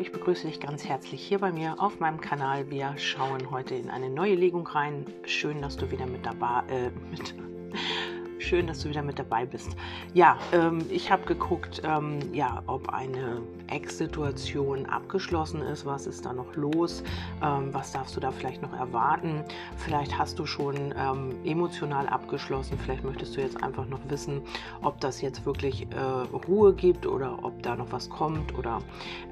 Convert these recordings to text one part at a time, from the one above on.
ich begrüße dich ganz herzlich hier bei mir auf meinem Kanal. Wir schauen heute in eine neue Legung rein. Schön, dass du wieder mit dabei äh, mit Schön, dass du wieder mit dabei bist. Ja, ähm, ich habe geguckt, ähm, ja, ob eine Ex-Situation abgeschlossen ist. Was ist da noch los? Ähm, was darfst du da vielleicht noch erwarten? Vielleicht hast du schon ähm, emotional abgeschlossen. Vielleicht möchtest du jetzt einfach noch wissen, ob das jetzt wirklich äh, Ruhe gibt oder ob da noch was kommt. Oder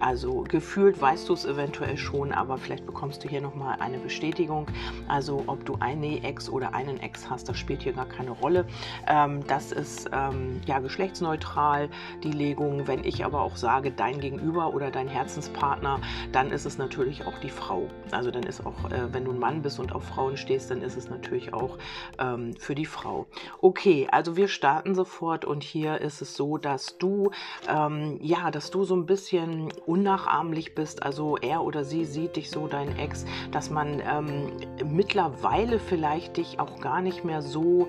also gefühlt weißt du es eventuell schon, aber vielleicht bekommst du hier nochmal eine Bestätigung. Also ob du eine Ex oder einen Ex hast, das spielt hier gar keine Rolle. Ähm, das ist ähm, ja geschlechtsneutral, die Legung. Wenn ich aber auch sage, dein Gegenüber oder dein Herzenspartner, dann ist es natürlich auch die Frau. Also dann ist auch, äh, wenn du ein Mann bist und auf Frauen stehst, dann ist es natürlich auch ähm, für die Frau. Okay, also wir starten sofort und hier ist es so, dass du, ähm, ja, dass du so ein bisschen unnachahmlich bist. Also er oder sie sieht dich so, dein Ex, dass man ähm, mittlerweile vielleicht dich auch gar nicht mehr so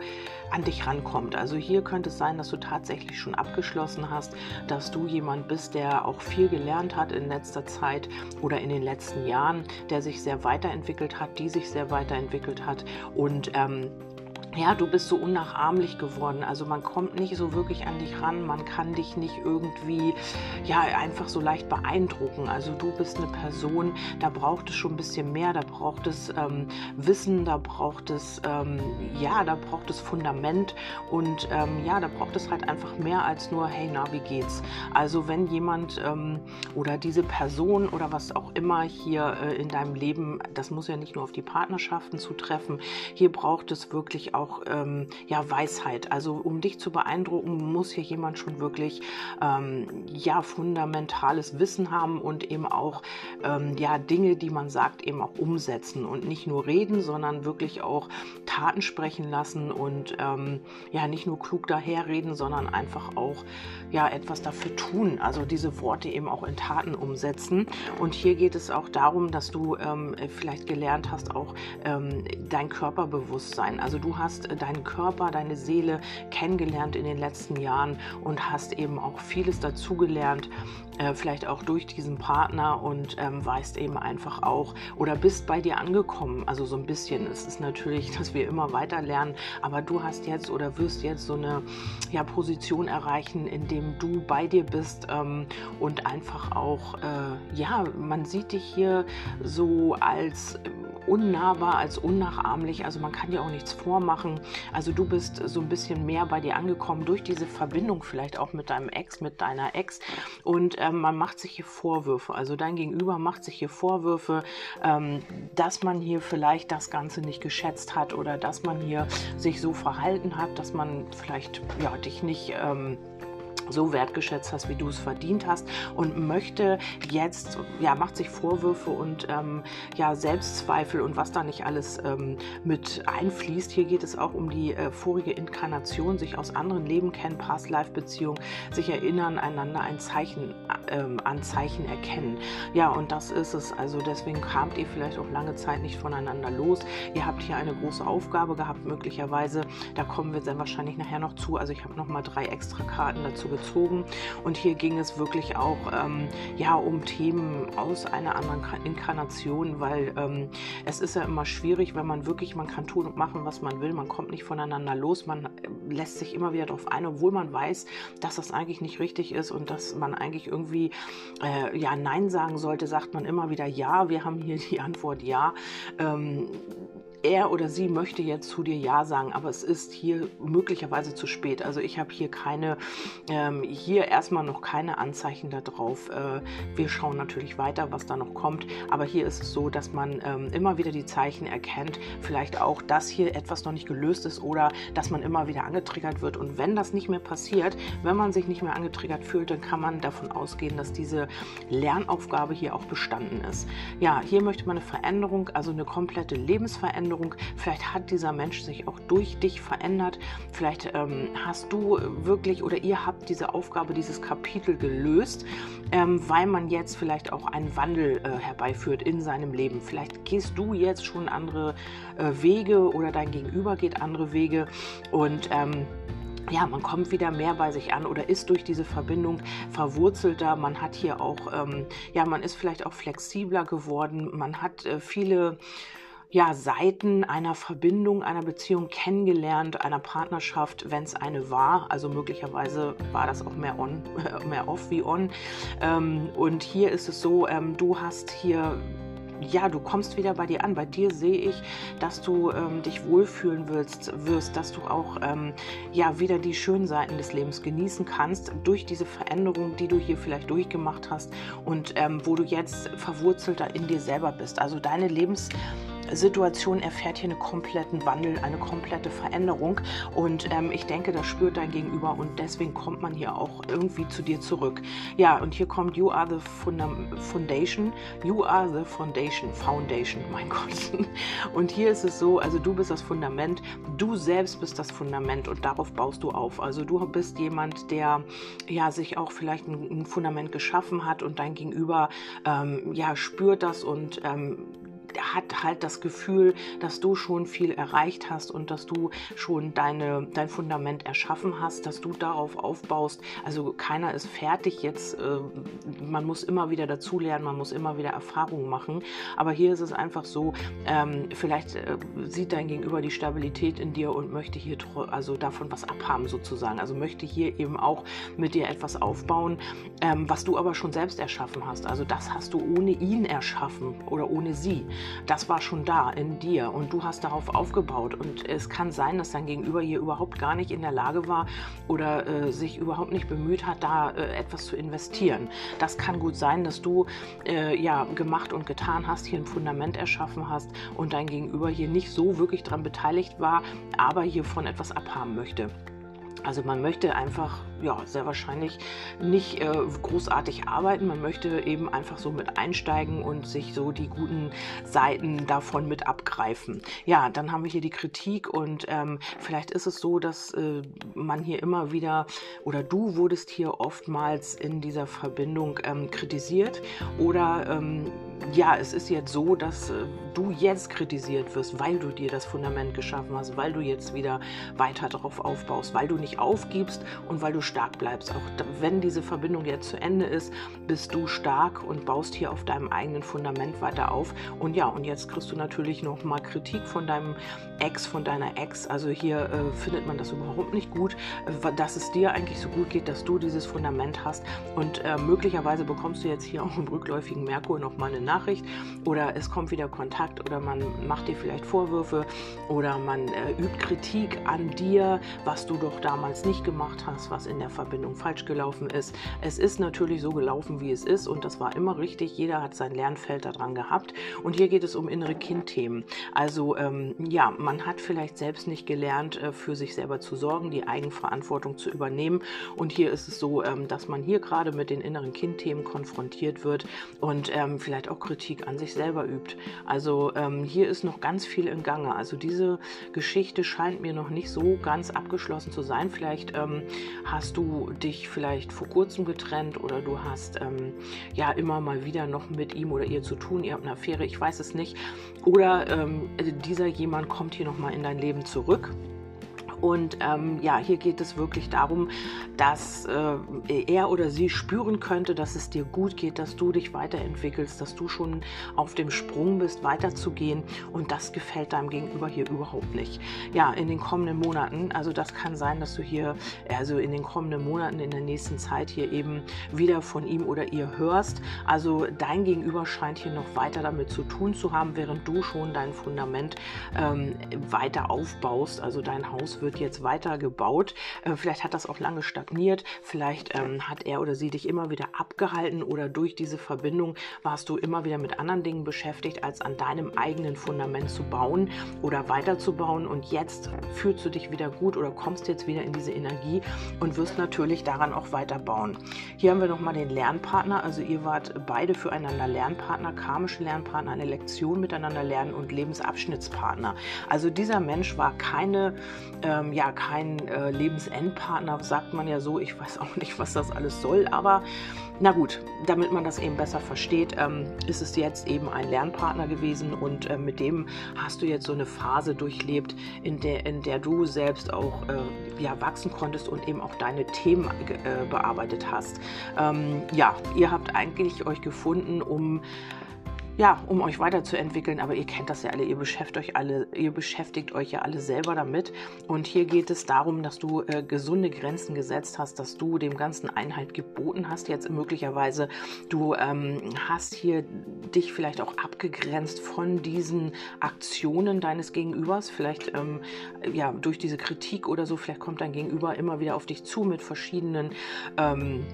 an dich rankommt. Also hier könnte es sein, dass du tatsächlich schon abgeschlossen hast, dass du jemand bist, der auch viel gelernt hat in letzter Zeit oder in den letzten Jahren, der sich sehr weiterentwickelt hat, die sich sehr weiterentwickelt hat und ähm, ja, du bist so unnachahmlich geworden. Also man kommt nicht so wirklich an dich ran, man kann dich nicht irgendwie, ja, einfach so leicht beeindrucken. Also du bist eine Person, da braucht es schon ein bisschen mehr, da braucht es ähm, Wissen, da braucht es, ähm, ja, da braucht es Fundament und ähm, ja, da braucht es halt einfach mehr als nur, hey, na, wie geht's? Also wenn jemand ähm, oder diese Person oder was auch immer hier äh, in deinem Leben, das muss ja nicht nur auf die Partnerschaften zutreffen, hier braucht es wirklich auch auch ähm, ja, Weisheit. Also um dich zu beeindrucken, muss hier jemand schon wirklich ähm, ja, fundamentales Wissen haben und eben auch ähm, ja, Dinge, die man sagt, eben auch umsetzen und nicht nur reden, sondern wirklich auch Taten sprechen lassen und ähm, ja, nicht nur klug daherreden, sondern einfach auch ja, etwas dafür tun. Also diese Worte eben auch in Taten umsetzen. Und hier geht es auch darum, dass du ähm, vielleicht gelernt hast, auch ähm, dein Körperbewusstsein. Also du hast hast deinen Körper, deine Seele kennengelernt in den letzten Jahren und hast eben auch vieles dazugelernt, äh, vielleicht auch durch diesen Partner und ähm, weißt eben einfach auch oder bist bei dir angekommen. Also so ein bisschen. Es ist natürlich, dass wir immer weiter lernen, aber du hast jetzt oder wirst jetzt so eine ja, Position erreichen, in dem du bei dir bist ähm, und einfach auch, äh, ja, man sieht dich hier so als unnahbar, als unnachahmlich. Also man kann dir auch nichts vormachen. Also du bist so ein bisschen mehr bei dir angekommen durch diese Verbindung vielleicht auch mit deinem Ex, mit deiner Ex. Und ähm, man macht sich hier Vorwürfe. Also dein Gegenüber macht sich hier Vorwürfe, ähm, dass man hier vielleicht das Ganze nicht geschätzt hat oder dass man hier sich so verhalten hat, dass man vielleicht ja, dich nicht... Ähm, so wertgeschätzt hast, wie du es verdient hast und möchte jetzt, ja, macht sich Vorwürfe und ähm, ja, Selbstzweifel und was da nicht alles ähm, mit einfließt. Hier geht es auch um die äh, vorige Inkarnation, sich aus anderen Leben kennen, Past-Life-Beziehungen, sich erinnern, einander ein Zeichen, ähm, an Zeichen erkennen. Ja, und das ist es. Also deswegen kamt ihr vielleicht auch lange Zeit nicht voneinander los. Ihr habt hier eine große Aufgabe gehabt, möglicherweise. Da kommen wir dann wahrscheinlich nachher noch zu. Also ich habe noch mal drei extra Karten dazu gezogen gezogen. Und hier ging es wirklich auch ähm, ja, um Themen aus einer anderen Inkarnation, weil ähm, es ist ja immer schwierig, wenn man wirklich, man kann tun und machen, was man will, man kommt nicht voneinander los, man äh, lässt sich immer wieder darauf ein, obwohl man weiß, dass das eigentlich nicht richtig ist und dass man eigentlich irgendwie äh, ja Nein sagen sollte, sagt man immer wieder Ja. Wir haben hier die Antwort Ja. Ähm, er oder sie möchte jetzt zu dir Ja sagen, aber es ist hier möglicherweise zu spät. Also ich habe hier keine, ähm, hier erstmal noch keine Anzeichen darauf. Äh, wir schauen natürlich weiter, was da noch kommt. Aber hier ist es so, dass man ähm, immer wieder die Zeichen erkennt, vielleicht auch, dass hier etwas noch nicht gelöst ist oder dass man immer wieder angetriggert wird. Und wenn das nicht mehr passiert, wenn man sich nicht mehr angetriggert fühlt, dann kann man davon ausgehen, dass diese Lernaufgabe hier auch bestanden ist. Ja, hier möchte man eine Veränderung, also eine komplette Lebensveränderung Veränderung. Vielleicht hat dieser Mensch sich auch durch dich verändert. Vielleicht ähm, hast du wirklich oder ihr habt diese Aufgabe, dieses Kapitel gelöst, ähm, weil man jetzt vielleicht auch einen Wandel äh, herbeiführt in seinem Leben. Vielleicht gehst du jetzt schon andere äh, Wege oder dein Gegenüber geht andere Wege und ähm, ja, man kommt wieder mehr bei sich an oder ist durch diese Verbindung verwurzelter. Man hat hier auch, ähm, ja, man ist vielleicht auch flexibler geworden. Man hat äh, viele ja, Seiten einer Verbindung, einer Beziehung kennengelernt, einer Partnerschaft, wenn es eine war. Also möglicherweise war das auch mehr on, mehr off wie on. Ähm, und hier ist es so, ähm, du hast hier ja, du kommst wieder bei dir an. Bei dir sehe ich, dass du ähm, dich wohlfühlen wirst, wirst, dass du auch ähm, ja wieder die schönen Seiten des Lebens genießen kannst durch diese Veränderung, die du hier vielleicht durchgemacht hast und ähm, wo du jetzt verwurzelter in dir selber bist. Also deine Lebens Situation erfährt hier einen kompletten Wandel, eine komplette Veränderung. Und ähm, ich denke, das spürt dein Gegenüber und deswegen kommt man hier auch irgendwie zu dir zurück. Ja, und hier kommt You are the Foundation. You are the Foundation. Foundation, mein Gott. Und hier ist es so, also du bist das Fundament, du selbst bist das Fundament und darauf baust du auf. Also du bist jemand, der ja sich auch vielleicht ein, ein Fundament geschaffen hat und dein Gegenüber ähm, ja spürt das und ähm, hat halt das Gefühl, dass du schon viel erreicht hast und dass du schon deine, dein Fundament erschaffen hast, dass du darauf aufbaust. Also keiner ist fertig jetzt. Äh, man muss immer wieder dazulernen, man muss immer wieder Erfahrungen machen. Aber hier ist es einfach so, ähm, vielleicht äh, sieht dein Gegenüber die Stabilität in dir und möchte hier also davon was abhaben sozusagen. Also möchte hier eben auch mit dir etwas aufbauen, ähm, was du aber schon selbst erschaffen hast. Also das hast du ohne ihn erschaffen oder ohne sie das war schon da in dir und du hast darauf aufgebaut. Und es kann sein, dass dein Gegenüber hier überhaupt gar nicht in der Lage war oder äh, sich überhaupt nicht bemüht hat, da äh, etwas zu investieren. Das kann gut sein, dass du äh, ja gemacht und getan hast, hier ein Fundament erschaffen hast und dein Gegenüber hier nicht so wirklich daran beteiligt war, aber hiervon etwas abhaben möchte. Also man möchte einfach, ja, sehr wahrscheinlich nicht äh, großartig arbeiten. Man möchte eben einfach so mit einsteigen und sich so die guten Seiten davon mit abgreifen. Ja, dann haben wir hier die Kritik und ähm, vielleicht ist es so, dass äh, man hier immer wieder oder du wurdest hier oftmals in dieser Verbindung ähm, kritisiert oder ähm, ja, es ist jetzt so, dass äh, du jetzt kritisiert wirst, weil du dir das Fundament geschaffen hast, weil du jetzt wieder weiter darauf aufbaust, weil du nicht aufgibst und weil du stark bleibst. Auch wenn diese Verbindung jetzt zu Ende ist, bist du stark und baust hier auf deinem eigenen Fundament weiter auf. Und ja, und jetzt kriegst du natürlich noch mal Kritik von deinem Ex, von deiner Ex. Also hier äh, findet man das überhaupt nicht gut, äh, dass es dir eigentlich so gut geht, dass du dieses Fundament hast. Und äh, möglicherweise bekommst du jetzt hier auch im rückläufigen Merkur noch mal eine Nachricht oder es kommt wieder Kontakt oder man macht dir vielleicht Vorwürfe oder man äh, übt Kritik an dir, was du doch damals nicht gemacht hast, was in der Verbindung falsch gelaufen ist. Es ist natürlich so gelaufen, wie es ist und das war immer richtig. Jeder hat sein Lernfeld daran gehabt und hier geht es um innere Kindthemen. Also ähm, ja, man hat vielleicht selbst nicht gelernt, äh, für sich selber zu sorgen, die Eigenverantwortung zu übernehmen und hier ist es so, ähm, dass man hier gerade mit den inneren Kindthemen konfrontiert wird und ähm, vielleicht auch Kritik an sich selber übt. Also ähm, hier ist noch ganz viel in Gange. Also diese Geschichte scheint mir noch nicht so ganz abgeschlossen zu sein. Vielleicht ähm, hast du dich vielleicht vor kurzem getrennt oder du hast ähm, ja immer mal wieder noch mit ihm oder ihr zu tun. Ihr habt eine Affäre, ich weiß es nicht. Oder ähm, dieser jemand kommt hier noch mal in dein Leben zurück und ähm, ja, hier geht es wirklich darum, dass äh, er oder sie spüren könnte, dass es dir gut geht, dass du dich weiterentwickelst, dass du schon auf dem Sprung bist, weiterzugehen. Und das gefällt deinem Gegenüber hier überhaupt nicht. Ja, in den kommenden Monaten, also das kann sein, dass du hier, also in den kommenden Monaten, in der nächsten Zeit hier eben wieder von ihm oder ihr hörst. Also dein Gegenüber scheint hier noch weiter damit zu tun zu haben, während du schon dein Fundament ähm, weiter aufbaust. Also dein Haus wird wird jetzt weiter gebaut. Äh, vielleicht hat das auch lange stagniert. Vielleicht ähm, hat er oder sie dich immer wieder abgehalten oder durch diese Verbindung warst du immer wieder mit anderen Dingen beschäftigt, als an deinem eigenen Fundament zu bauen oder weiterzubauen. Und jetzt fühlst du dich wieder gut oder kommst jetzt wieder in diese Energie und wirst natürlich daran auch weiterbauen. Hier haben wir nochmal den Lernpartner. Also ihr wart beide füreinander Lernpartner, karmische Lernpartner, eine Lektion miteinander lernen und Lebensabschnittspartner. Also dieser Mensch war keine äh, ähm, ja kein äh, Lebensendpartner, sagt man ja so. Ich weiß auch nicht, was das alles soll, aber na gut, damit man das eben besser versteht, ähm, ist es jetzt eben ein Lernpartner gewesen und äh, mit dem hast du jetzt so eine Phase durchlebt, in der, in der du selbst auch äh, ja, wachsen konntest und eben auch deine Themen äh, bearbeitet hast. Ähm, ja, ihr habt eigentlich euch gefunden, um ja, um euch weiterzuentwickeln. Aber ihr kennt das ja alle, ihr beschäftigt euch alle, ihr beschäftigt euch ja alle selber damit. Und hier geht es darum, dass du äh, gesunde Grenzen gesetzt hast, dass du dem Ganzen Einhalt geboten hast. Jetzt möglicherweise, du ähm, hast hier dich vielleicht auch abgegrenzt von diesen Aktionen deines Gegenübers. Vielleicht ähm, ja durch diese Kritik oder so, vielleicht kommt dein Gegenüber immer wieder auf dich zu mit verschiedenen ähm,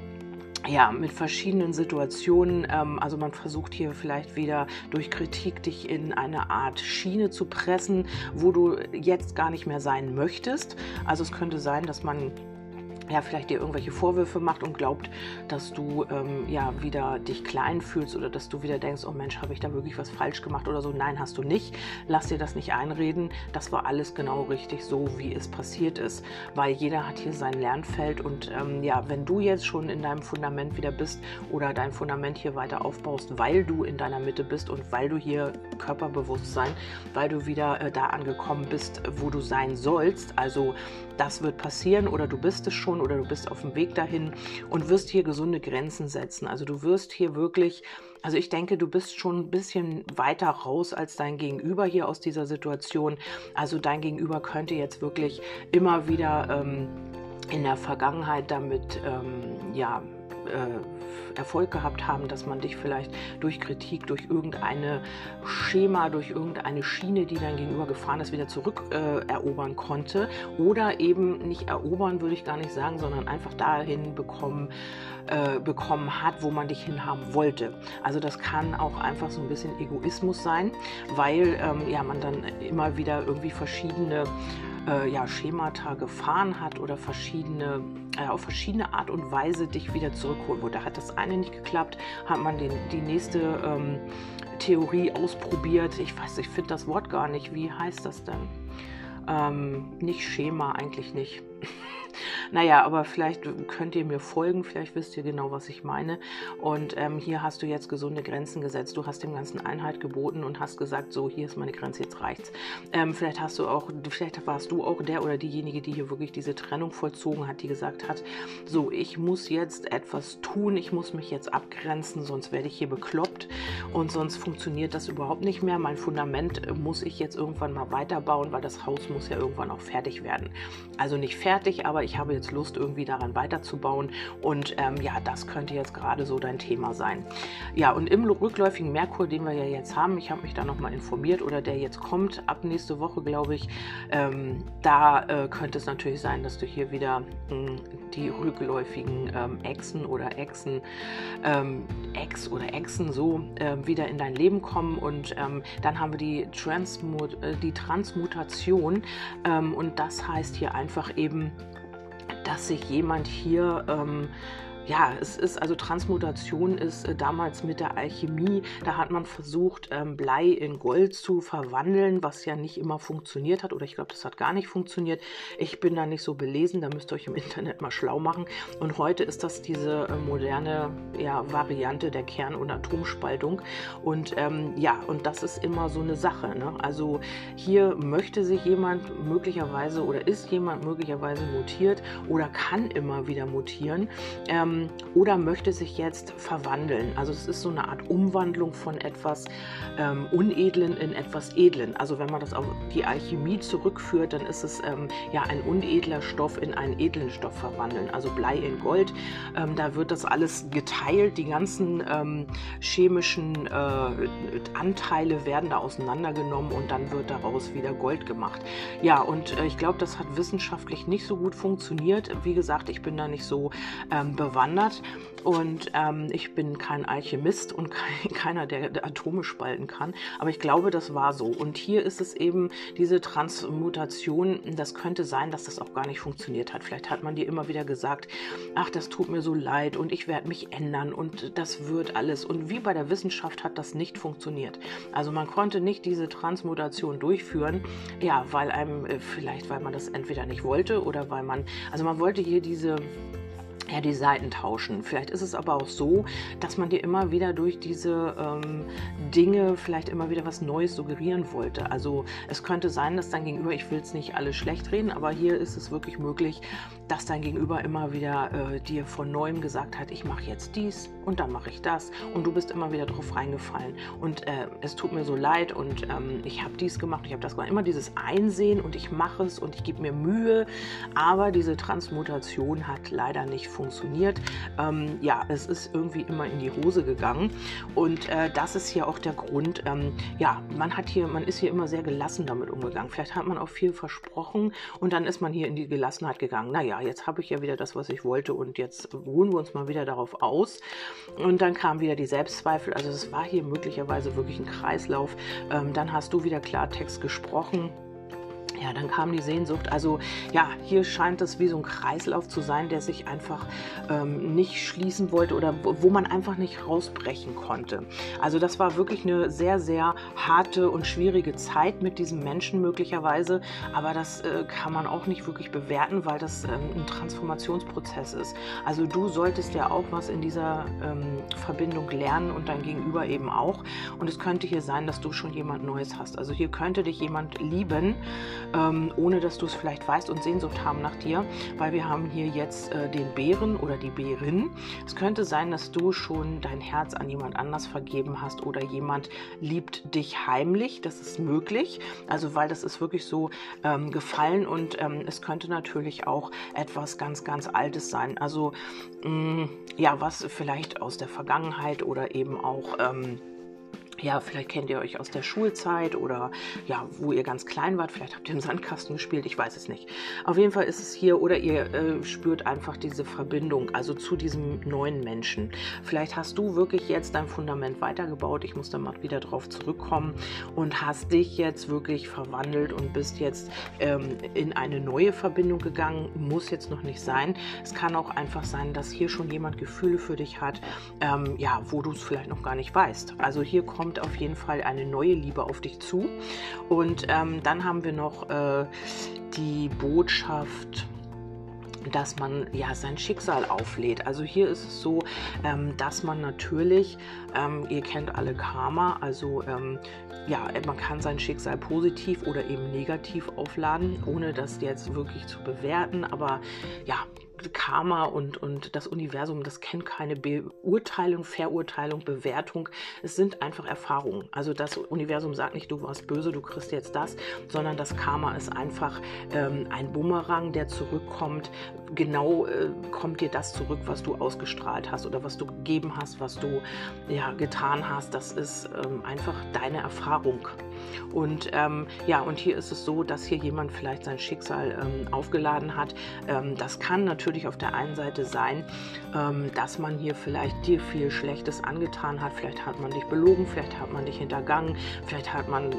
ja, mit verschiedenen Situationen. Ähm, also man versucht hier vielleicht wieder durch Kritik dich in eine Art Schiene zu pressen, wo du jetzt gar nicht mehr sein möchtest. Also es könnte sein, dass man ja, vielleicht dir irgendwelche Vorwürfe macht und glaubt, dass du ähm, ja wieder dich klein fühlst oder dass du wieder denkst, oh Mensch, habe ich da wirklich was falsch gemacht oder so. Nein, hast du nicht. Lass dir das nicht einreden. Das war alles genau richtig so, wie es passiert ist, weil jeder hat hier sein Lernfeld und ähm, ja, wenn du jetzt schon in deinem Fundament wieder bist oder dein Fundament hier weiter aufbaust, weil du in deiner Mitte bist und weil du hier Körperbewusstsein, weil du wieder äh, da angekommen bist, wo du sein sollst, also das wird passieren oder du bist es schon schon oder du bist auf dem Weg dahin und wirst hier gesunde Grenzen setzen. Also du wirst hier wirklich, also ich denke, du bist schon ein bisschen weiter raus als dein Gegenüber hier aus dieser Situation. Also dein Gegenüber könnte jetzt wirklich immer wieder ähm, in der Vergangenheit damit ähm, ja äh, Erfolg gehabt haben, dass man dich vielleicht durch Kritik, durch irgendeine Schema, durch irgendeine Schiene, die dein Gegenüber gefahren ist, wieder zurückerobern äh, konnte. Oder eben nicht erobern, würde ich gar nicht sagen, sondern einfach dahin bekommen, äh, bekommen hat, wo man dich hinhaben wollte. Also das kann auch einfach so ein bisschen Egoismus sein, weil ähm, ja, man dann immer wieder irgendwie verschiedene äh, ja, Schemata gefahren hat oder verschiedene, äh, auf verschiedene Art und Weise dich wieder zurückholen wollte. Hat das eine nicht geklappt, hat man den, die nächste ähm, Theorie ausprobiert. Ich weiß, ich finde das Wort gar nicht. Wie heißt das denn? Ähm, nicht Schema, eigentlich nicht. Naja, aber vielleicht könnt ihr mir folgen, vielleicht wisst ihr genau, was ich meine. Und ähm, hier hast du jetzt gesunde Grenzen gesetzt. Du hast dem Ganzen Einheit geboten und hast gesagt, so, hier ist meine Grenze, jetzt reicht's. Ähm, vielleicht hast du auch, vielleicht warst du auch der oder diejenige, die hier wirklich diese Trennung vollzogen hat, die gesagt hat, so, ich muss jetzt etwas tun, ich muss mich jetzt abgrenzen, sonst werde ich hier bekloppt und sonst funktioniert das überhaupt nicht mehr. Mein Fundament muss ich jetzt irgendwann mal weiterbauen, weil das Haus muss ja irgendwann auch fertig werden. Also nicht fertig, aber ich habe jetzt Lust, irgendwie daran weiterzubauen. Und ähm, ja, das könnte jetzt gerade so dein Thema sein. Ja, und im rückläufigen Merkur, den wir ja jetzt haben, ich habe mich da nochmal informiert oder der jetzt kommt, ab nächste Woche, glaube ich, ähm, da äh, könnte es natürlich sein, dass du hier wieder mh, hm, die rückläufigen ähm, Echsen oder Echsen, ähm, Ex oder Echsen so äh, wieder in dein Leben kommen. Und ähm, dann haben wir die, Transmut äh, die Transmutation. Ähm, und das heißt hier einfach eben, dass sich jemand hier ähm, ja, es ist also Transmutation ist äh, damals mit der Alchemie, da hat man versucht, ähm, Blei in Gold zu verwandeln, was ja nicht immer funktioniert hat oder ich glaube, das hat gar nicht funktioniert. Ich bin da nicht so belesen, da müsst ihr euch im Internet mal schlau machen. Und heute ist das diese äh, moderne ja, Variante der Kern- und Atomspaltung. Und ähm, ja, und das ist immer so eine Sache. Ne? Also hier möchte sich jemand möglicherweise oder ist jemand möglicherweise mutiert oder kann immer wieder mutieren. Ähm, ähm, oder möchte sich jetzt verwandeln. Also es ist so eine Art Umwandlung von etwas ähm, Unedlen in etwas Edlen. Also wenn man das auf die Alchemie zurückführt, dann ist es ähm, ja ein unedler Stoff in einen edlen Stoff verwandeln. Also Blei in Gold. Ähm, da wird das alles geteilt. Die ganzen ähm, chemischen äh, Anteile werden da auseinandergenommen und dann wird daraus wieder Gold gemacht. Ja, und äh, ich glaube, das hat wissenschaftlich nicht so gut funktioniert. Wie gesagt, ich bin da nicht so ähm, bewandert bewandert und ähm, ich bin kein Alchemist und kein, keiner, der, der, Atome spalten kann. Aber ich glaube, das war so. Und hier ist es eben diese Transmutation. Das könnte sein, dass das auch gar nicht funktioniert hat. Vielleicht hat man dir immer wieder gesagt, ach, das tut mir so leid und ich werde mich ändern und das wird alles. Und wie bei der Wissenschaft hat das nicht funktioniert. Also man konnte nicht diese Transmutation durchführen, ja, weil einem äh, vielleicht, weil man das entweder nicht wollte oder weil man, also man wollte hier diese ja, die Seiten tauschen. Vielleicht ist es aber auch so, dass man dir immer wieder durch diese ähm, Dinge vielleicht immer wieder was Neues suggerieren wollte. Also es könnte sein, dass dein Gegenüber, ich will es nicht alles schlecht reden, aber hier ist es wirklich möglich, dass dein Gegenüber immer wieder äh, dir von neuem gesagt hat, ich mache jetzt dies und dann mache ich das und du bist immer wieder drauf reingefallen und äh, es tut mir so leid und ähm, ich habe dies gemacht, ich habe das gemacht. Immer dieses Einsehen und ich mache es und ich gebe mir Mühe, aber diese Transmutation hat leider nicht funktioniert. Ähm, ja, es ist irgendwie immer in die Hose gegangen. Und äh, das ist hier auch der Grund. Ähm, ja, man hat hier, man ist hier immer sehr gelassen damit umgegangen. Vielleicht hat man auch viel versprochen und dann ist man hier in die Gelassenheit gegangen. Naja, jetzt habe ich ja wieder das, was ich wollte und jetzt ruhen wir uns mal wieder darauf aus. Und dann kamen wieder die Selbstzweifel. Also es war hier möglicherweise wirklich ein Kreislauf. Ähm, dann hast du wieder Klartext gesprochen ja, dann kam die Sehnsucht. Also ja, hier scheint es wie so ein Kreislauf zu sein, der sich einfach ähm, nicht schließen wollte oder wo man einfach nicht rausbrechen konnte. Also das war wirklich eine sehr, sehr harte und schwierige Zeit mit diesem Menschen möglicherweise. Aber das äh, kann man auch nicht wirklich bewerten, weil das ähm, ein Transformationsprozess ist. Also du solltest ja auch was in dieser ähm, Verbindung lernen und dein Gegenüber eben auch. Und es könnte hier sein, dass du schon jemand Neues hast. Also hier könnte dich jemand lieben ähm, ohne dass du es vielleicht weißt und Sehnsucht haben nach dir, weil wir haben hier jetzt äh, den Bären oder die Bärin. Es könnte sein, dass du schon dein Herz an jemand anders vergeben hast oder jemand liebt dich heimlich. Das ist möglich, also weil das ist wirklich so ähm, gefallen und ähm, es könnte natürlich auch etwas ganz, ganz Altes sein. Also mh, mm, ja, was vielleicht aus der Vergangenheit oder eben auch ähm, ja, vielleicht kennt ihr euch aus der Schulzeit oder ja, wo ihr ganz klein wart. Vielleicht habt ihr im Sandkasten gespielt, ich weiß es nicht. Auf jeden Fall ist es hier oder ihr äh, spürt einfach diese Verbindung, also zu diesem neuen Menschen. Vielleicht hast du wirklich jetzt dein Fundament weitergebaut. Ich muss da mal wieder drauf zurückkommen und hast dich jetzt wirklich verwandelt und bist jetzt ähm, in eine neue Verbindung gegangen. Muss jetzt noch nicht sein. Es kann auch einfach sein, dass hier schon jemand Gefühle für dich hat, ähm, ja, wo du es vielleicht noch gar nicht weißt. Also hier kommt kommt auf jeden Fall eine neue Liebe auf dich zu. Und ähm, dann haben wir noch äh, die Botschaft dass man ja sein Schicksal auflädt. Also hier ist es so, ähm, dass man natürlich, ähm, ihr kennt alle Karma, also ähm, ja, man kann sein Schicksal positiv oder eben negativ aufladen, ohne das jetzt wirklich zu bewerten. Aber ja, Karma und, und das Universum, das kennt keine Beurteilung, Verurteilung, Bewertung. Es sind einfach Erfahrungen. Also das Universum sagt nicht, du warst böse, du kriegst jetzt das, sondern das Karma ist einfach ähm, ein Bumerang, der zurückkommt. Genau äh, kommt dir das zurück, was du ausgestrahlt hast oder was du gegeben hast, was du ja, getan hast. Das ist ähm, einfach deine Erfahrung. Und ähm, ja, und hier ist es so, dass hier jemand vielleicht sein Schicksal ähm, aufgeladen hat. Ähm, das kann natürlich auf der einen Seite sein, ähm, dass man hier vielleicht dir viel Schlechtes angetan hat. Vielleicht hat man dich belogen, vielleicht hat man dich hintergangen, vielleicht hat man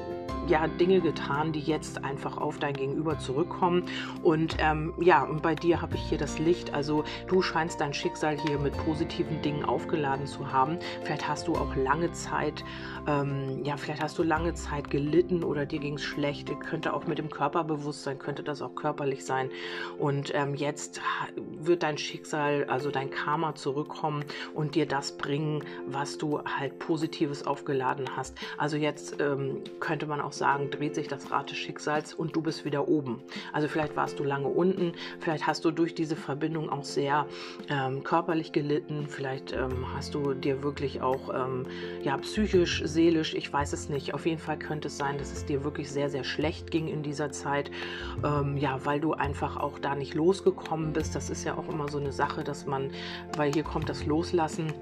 ja, Dinge getan, die jetzt einfach auf dein Gegenüber zurückkommen. Und ähm, ja, und bei dir habe ich hier das Licht. Also du scheinst dein Schicksal hier mit positiven Dingen aufgeladen zu haben. Vielleicht hast du auch lange Zeit, ähm, ja, vielleicht hast du lange Zeit gelitten oder dir ging es schlecht. Könnte auch mit dem Körperbewusstsein, könnte das auch körperlich sein. Und ähm, jetzt wird dein Schicksal, also dein Karma zurückkommen und dir das bringen, was du halt Positives aufgeladen hast. Also jetzt ähm, könnte man auch sagen, dreht sich das Rad des Schicksals und du bist wieder oben. Also vielleicht warst du lange unten, vielleicht hast du durch diese Verbindung auch sehr ähm, körperlich gelitten, vielleicht ähm, hast du dir wirklich auch ähm, ja, psychisch, seelisch, ich weiß es nicht. Auf jeden Fall könnte es sein, dass es dir wirklich sehr, sehr schlecht ging in dieser Zeit, ähm, ja, weil du einfach auch da nicht losgekommen bist. Das ist ja auch immer so eine Sache, dass man, weil hier kommt das Loslassen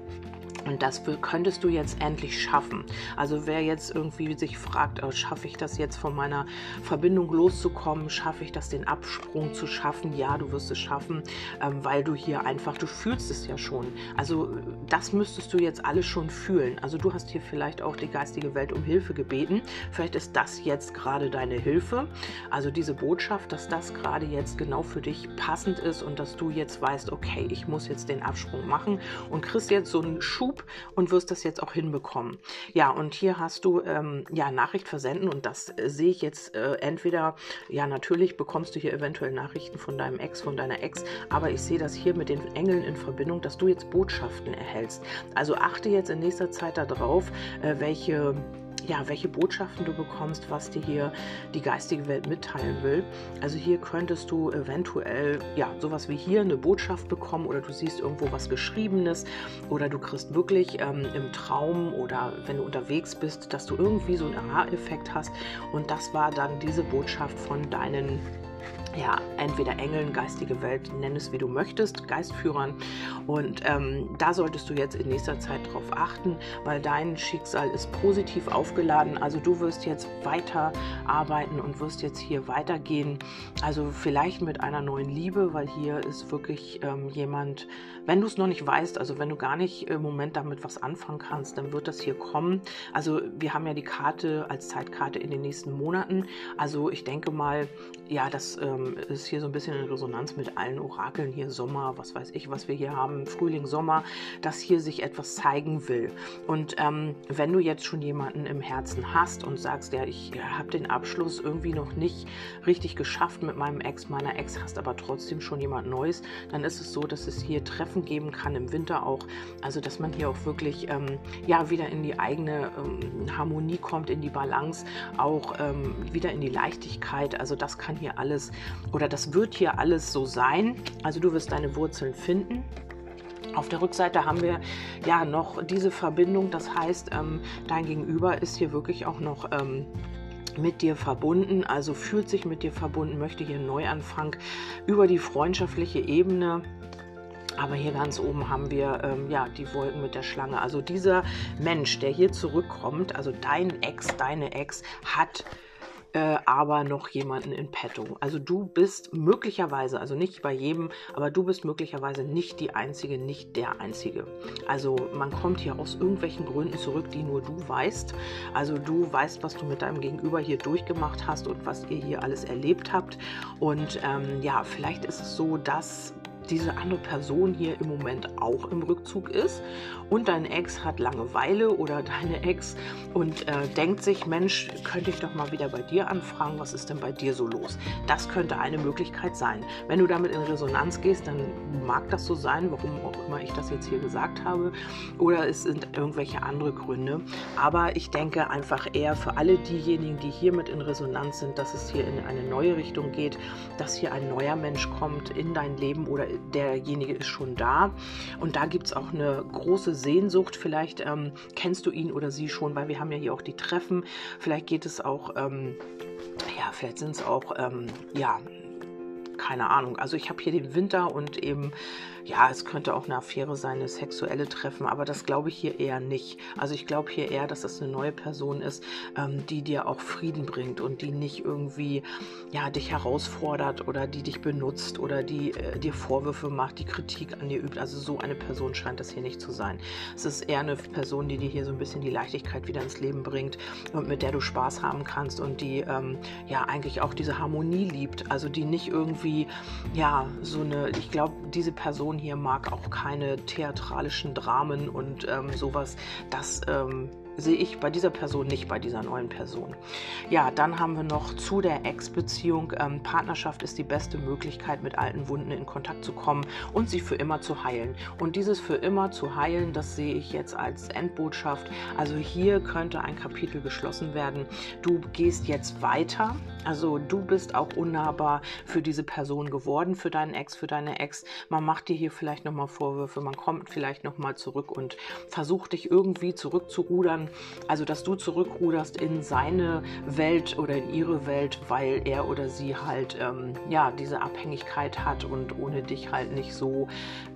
Und das könntest du jetzt endlich schaffen. Also wer jetzt irgendwie sich fragt, oh, schaffe ich das jetzt von meiner Verbindung loszukommen, schaffe ich das, den Absprung zu schaffen? Ja, du wirst es schaffen, ähm, weil du hier einfach, du fühlst es ja schon. Also das müsstest du jetzt alles schon fühlen. Also du hast hier vielleicht auch die geistige Welt um Hilfe gebeten. Vielleicht ist das jetzt gerade deine Hilfe. Also diese Botschaft, dass das gerade jetzt genau für dich passend ist und dass du jetzt weißt, okay, ich muss jetzt den Absprung machen und kriegst jetzt so einen Schub Schub und wirst das jetzt auch hinbekommen. Ja, und hier hast du ähm, ja Nachricht versenden und das äh, sehe ich jetzt äh, entweder, ja, natürlich bekommst du hier eventuell Nachrichten von deinem Ex, von deiner Ex, aber ich sehe das hier mit den Engeln in Verbindung, dass du jetzt Botschaften erhältst. Also achte jetzt in nächster Zeit darauf, äh, welche ja, welche Botschaften du bekommst, was dir hier die geistige Welt mitteilen will. Also hier könntest du eventuell, ja, sowas wie hier eine Botschaft bekommen oder du siehst irgendwo was Geschriebenes oder du kriegst wirklich ähm, im Traum oder wenn du unterwegs bist, dass du irgendwie so einen Aha-Effekt hast und das war dann diese Botschaft von deinen ja, entweder Engeln, geistige Welt, nenn es wie du möchtest, Geistführern. Und ähm, da solltest du jetzt in nächster Zeit drauf achten, weil dein Schicksal ist positiv aufgeladen. Also du wirst jetzt weiter arbeiten und wirst jetzt hier weitergehen. Also vielleicht mit einer neuen Liebe, weil hier ist wirklich ähm, jemand, wenn du es noch nicht weißt, also wenn du gar nicht im Moment damit was anfangen kannst, dann wird das hier kommen. Also wir haben ja die Karte als Zeitkarte in den nächsten Monaten. Also ich denke mal, ja, das ähm, ist hier so ein bisschen in Resonanz mit allen Orakeln hier Sommer, was weiß ich, was wir hier haben, Frühling, Sommer, dass hier sich etwas zeigen will. Und ähm, wenn du jetzt schon jemanden im Herzen hast und sagst, ja, ich habe den Abschluss irgendwie noch nicht richtig geschafft mit meinem Ex, meiner Ex, hast aber trotzdem schon jemand Neues, dann ist es so, dass es hier Treffen geben kann im Winter auch. Also dass man hier auch wirklich ähm, ja wieder in die eigene ähm, Harmonie kommt, in die Balance, auch ähm, wieder in die Leichtigkeit. Also das kann hier alles oder das wird hier alles so sein. Also du wirst deine Wurzeln finden. Auf der Rückseite haben wir ja noch diese Verbindung. Das heißt, ähm, dein Gegenüber ist hier wirklich auch noch ähm, mit dir verbunden, also fühlt sich mit dir verbunden, möchte hier einen Neuanfang über die freundschaftliche Ebene. Aber hier ganz oben haben wir ähm, ja die Wolken mit der Schlange. Also dieser Mensch, der hier zurückkommt, also dein Ex, deine Ex, hat äh, aber noch jemanden in petto. Also du bist möglicherweise, also nicht bei jedem, aber du bist möglicherweise nicht die Einzige, nicht der Einzige. Also man kommt hier aus irgendwelchen Gründen zurück, die nur du weißt. Also du weißt, was du mit deinem Gegenüber hier durchgemacht hast und was ihr hier alles erlebt habt. Und ähm, ja, vielleicht ist es so, dass diese andere Person hier im Moment auch im Rückzug ist und dein Ex hat Langeweile oder deine Ex und äh, denkt sich, Mensch, könnte ich doch mal wieder bei dir anfragen, was ist denn bei dir so los? Das könnte eine Möglichkeit sein. Wenn du damit in Resonanz gehst, dann mag das so sein, warum auch immer ich das jetzt hier gesagt habe, oder es sind irgendwelche andere Gründe. Aber ich denke einfach eher für alle diejenigen, die hiermit in Resonanz sind, dass es hier in eine neue Richtung geht, dass hier ein neuer Mensch kommt in dein Leben oder derjenige ist schon da. Und da gibt es auch eine große Sehnsucht. Vielleicht ähm, kennst du ihn oder sie schon, weil wir haben ja hier auch die Treffen. Vielleicht geht es auch, ähm, ja, vielleicht sind es auch, ähm, ja, keine Ahnung. Also ich habe hier den Winter und eben ja, es könnte auch eine Affäre sein, eine sexuelle Treffen, aber das glaube ich hier eher nicht. Also ich glaube hier eher, dass das eine neue Person ist, ähm, die dir auch Frieden bringt und die nicht irgendwie ja, dich herausfordert oder die dich benutzt oder die äh, dir Vorwürfe macht, die Kritik an dir übt. Also so eine Person scheint das hier nicht zu sein. Es ist eher eine Person, die dir hier so ein bisschen die Leichtigkeit wieder ins Leben bringt und mit der du Spaß haben kannst und die ähm, ja eigentlich auch diese Harmonie liebt. Also die nicht irgendwie, ja, so eine, ich glaube, diese Person Person hier mag auch keine theatralischen Dramen und ähm, sowas. Das ähm, sehe ich bei dieser Person nicht, bei dieser neuen Person. Ja, dann haben wir noch zu der Ex-Beziehung. Ähm, Partnerschaft ist die beste Möglichkeit, mit alten Wunden in Kontakt zu kommen und sie für immer zu heilen. Und dieses für immer zu heilen, das sehe ich jetzt als Endbotschaft. Also hier könnte ein Kapitel geschlossen werden. Du gehst jetzt weiter. Also du bist auch unnahbar für diese Person geworden, für deinen Ex, für deine Ex. Man macht dir hier vielleicht nochmal Vorwürfe, man kommt vielleicht nochmal zurück und versucht dich irgendwie zurückzurudern Also, dass du zurückruderst in seine Welt oder in ihre Welt, weil er oder sie halt ähm, ja diese Abhängigkeit hat und ohne dich halt nicht so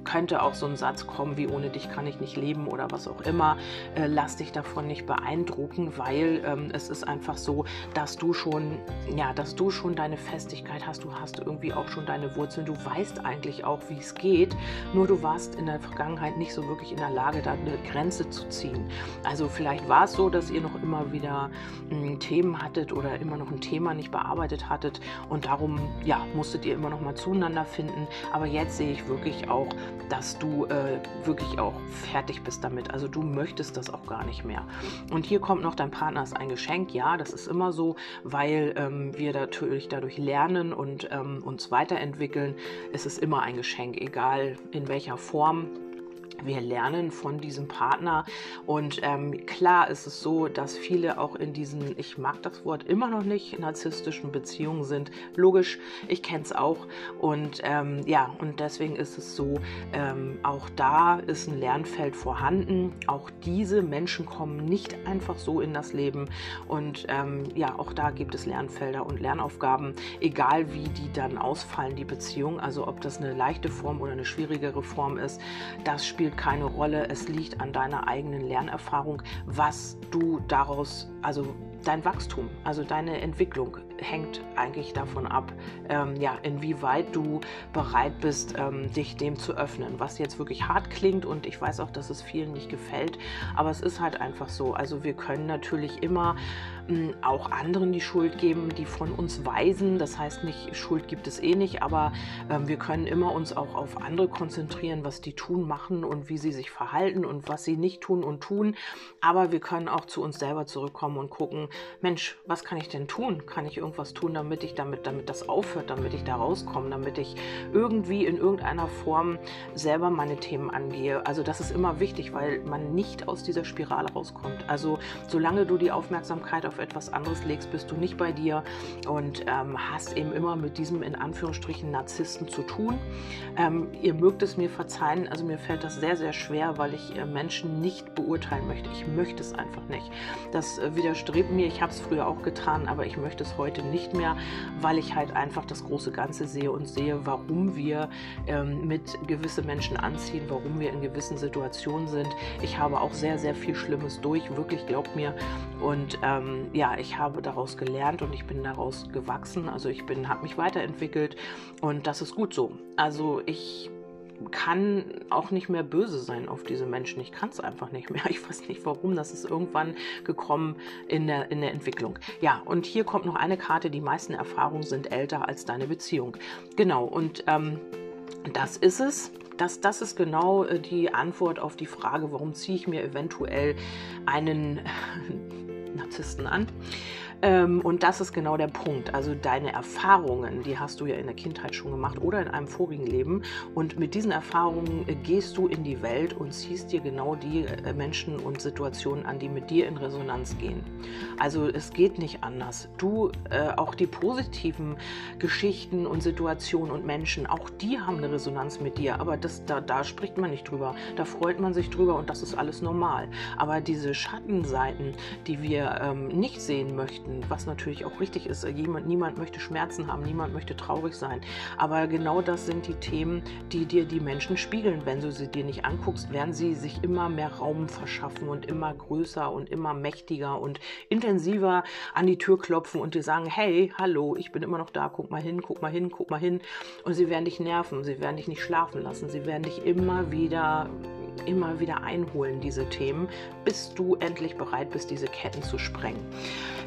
könnte auch so ein Satz kommen wie ohne dich kann ich nicht leben oder was auch immer. Äh, lass dich davon nicht beeindrucken, weil ähm, es ist einfach so, dass du schon ja, dass du schon deine Festigkeit hast, du hast irgendwie auch schon deine Wurzeln, du weißt eigentlich auch, wie es geht, nur du warst in der Vergangenheit nicht so wirklich in der Lage, da eine Grenze zu ziehen. Also vielleicht war es so, dass ihr noch immer wieder mh, hm, Themen hattet oder immer noch ein Thema nicht bearbeitet hattet und darum ja, musstet ihr immer noch mal zueinander finden. Aber jetzt sehe ich wirklich auch, dass du äh, wirklich auch fertig bist damit. Also du möchtest das auch gar nicht mehr. Und hier kommt noch dein Partner ist ein Geschenk. Ja, das ist immer so, weil ähm, wir natürlich dadurch lernen und ähm, uns weiterentwickeln. Es ist immer ein Geschenk, egal in welcher Form wir lernen von diesem Partner. Und ähm, klar ist es so, dass viele auch in diesen, ich mag das Wort immer noch nicht, narzisstischen Beziehungen sind. Logisch, ich kenne es auch. Und ähm, ja, und deswegen ist es so, ähm, auch da ist ein Lernfeld vorhanden. Auch diese Menschen kommen nicht einfach so in das Leben. Und ähm, ja, auch da gibt es Lernfelder und Lernaufgaben, egal wie die dann ausfallen, die Beziehung. Also ob das eine leichte Form oder eine schwierigere Form ist, das spielt spielt keine Rolle. Es liegt an deiner eigenen Lernerfahrung, was du daraus, also dein Wachstum, also deine Entwicklung hängt eigentlich davon ab, ähm, ja, inwieweit du bereit bist, ähm, dich dem zu öffnen. Was jetzt wirklich hart klingt und ich weiß auch, dass es vielen nicht gefällt, aber es ist halt einfach so. Also wir können natürlich immer ähm, auch anderen die Schuld geben, die von uns weisen. Das heißt nicht, Schuld gibt es eh nicht, aber ähm, wir können immer uns auch auf andere konzentrieren, was die tun, machen und wie sie sich verhalten und was sie nicht tun und tun. Aber wir können auch zu uns selber zurückkommen und gucken, Mensch, was kann ich denn tun? Kann ich irgendwas tun, damit ich damit, damit das aufhört, damit ich da rauskomme, damit ich irgendwie in irgendeiner Form selber meine Themen angehe? Also das ist immer wichtig, weil man nicht aus dieser Spirale rauskommt. Also solange du die Aufmerksamkeit auf etwas anderes legst, bist du nicht bei dir und ähm, hast eben immer mit diesem in Anführungsstrichen Narzissten zu tun. Ähm, ihr mögt es mir verzeihen, also mir fällt das sehr, sehr schwer, weil ich äh, Menschen nicht beurteilen möchte. Ich möchte es einfach nicht. Das äh, widerstrebt mir. Ich habe es früher auch getan, aber ich möchte es heute nicht mehr, weil ich halt einfach das große Ganze sehe und sehe, warum wir ähm, mit gewisse Menschen anziehen, warum wir in gewissen Situationen sind. Ich habe auch sehr, sehr viel Schlimmes durch, wirklich glaubt mir. Und ähm, ja, ich habe daraus gelernt und ich bin daraus gewachsen. Also ich bin, habe mich weiterentwickelt und das ist gut so. Also ich kann auch nicht mehr böse sein auf diese Menschen. Ich kann es einfach nicht mehr. Ich weiß nicht warum. Das ist irgendwann gekommen in der, in der Entwicklung. Ja, und hier kommt noch eine Karte. Die meisten Erfahrungen sind älter als deine Beziehung. Genau, und ähm, das ist es. Das, das ist genau äh, die Antwort auf die Frage, warum ziehe ich mir eventuell einen Narzissten an. Ähm, und das ist genau der Punkt. Also deine Erfahrungen, die hast du ja in der Kindheit schon gemacht oder in einem vorigen Leben. Und mit diesen Erfahrungen äh, gehst du in die Welt und ziehst dir genau die äh, Menschen und Situationen an, die mit dir in Resonanz gehen. Also es geht nicht anders. Du, äh, auch die positiven Geschichten und Situationen und Menschen, auch die haben eine Resonanz mit dir. Aber das, da, da spricht man nicht drüber. Da freut man sich drüber und das ist alles normal. Aber diese Schattenseiten, die wir ähm, nicht sehen möchten, möchten, was natürlich auch richtig ist. Jemand, niemand möchte Schmerzen haben, niemand möchte traurig sein. Aber genau das sind die Themen, die dir die Menschen spiegeln. Wenn du sie dir nicht anguckst, werden sie sich immer mehr Raum verschaffen und immer größer und immer mächtiger und intensiver an die Tür klopfen und dir sagen, hey, hallo, ich bin immer noch da, guck mal hin, guck mal hin, guck mal hin. Und sie werden dich nerven, sie werden dich nicht schlafen lassen, sie werden dich immer wieder immer wieder einholen, diese Themen, bis du endlich bereit bist, diese Ketten zu sprengen.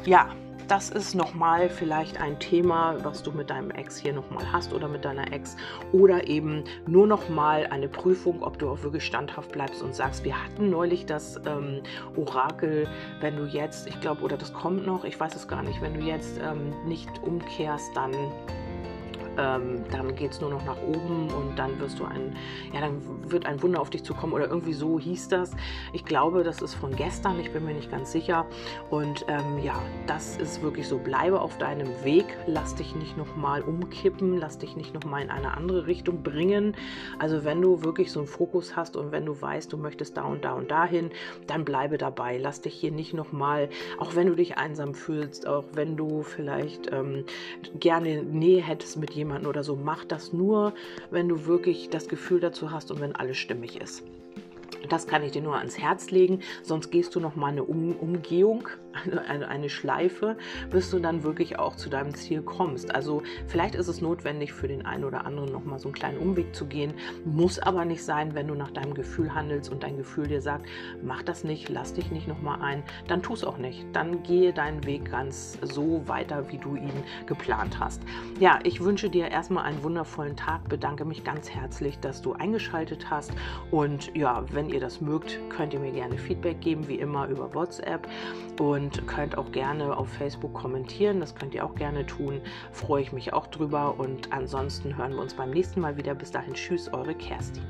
Ja, das ist nochmal vielleicht ein Thema, was du mit deinem Ex hier nochmal hast oder mit deiner Ex oder eben nur nochmal eine Prüfung, ob du auch wirklich standhaft bleibst und sagst, wir hatten neulich das ähm, Orakel, wenn du jetzt, ich glaube, oder das kommt noch, ich weiß es gar nicht, wenn du jetzt ähm, nicht umkehrst, dann ähm, dann geht es nur noch nach oben und dann wirst du ein, ja, dann wird ein Wunder auf dich zukommen oder irgendwie so hieß das. Ich glaube, das ist von gestern, ich bin mir nicht ganz sicher. Und ähm, ja, das ist wirklich so. Bleibe auf deinem Weg, lass dich nicht nochmal umkippen, lass dich nicht nochmal in eine andere Richtung bringen. Also wenn du wirklich so einen Fokus hast und wenn du weißt, du möchtest da und da und dahin, dann bleibe dabei. Lass dich hier nicht nochmal, auch wenn du dich einsam fühlst, auch wenn du vielleicht ähm, gerne Nähe hättest mit jemandem oder so, mach das nur, wenn du wirklich das Gefühl dazu hast und wenn alles stimmig ist. Das kann ich dir nur ans Herz legen, sonst gehst du noch mal eine um Umgehung, eine, eine, Schleife, bis du dann wirklich auch zu deinem Ziel kommst. Also vielleicht ist es notwendig für den einen oder anderen noch mal so einen kleinen Umweg zu gehen, muss aber nicht sein, wenn du nach deinem Gefühl handelst und dein Gefühl dir sagt, mach das nicht, lass dich nicht noch mal ein, dann tu es auch nicht. Dann gehe deinen Weg ganz so weiter, wie du ihn geplant hast. Ja, ich wünsche dir erstmal einen wundervollen Tag, bedanke mich ganz herzlich, dass du eingeschaltet hast und ja, wenn ihr das mögt, könnt ihr mir gerne Feedback geben, wie immer über WhatsApp und könnt auch gerne auf Facebook kommentieren. Das könnt ihr auch gerne tun. Freue ich mich auch drüber und ansonsten hören wir uns beim nächsten Mal wieder. Bis dahin, tschüss, eure Kerstin.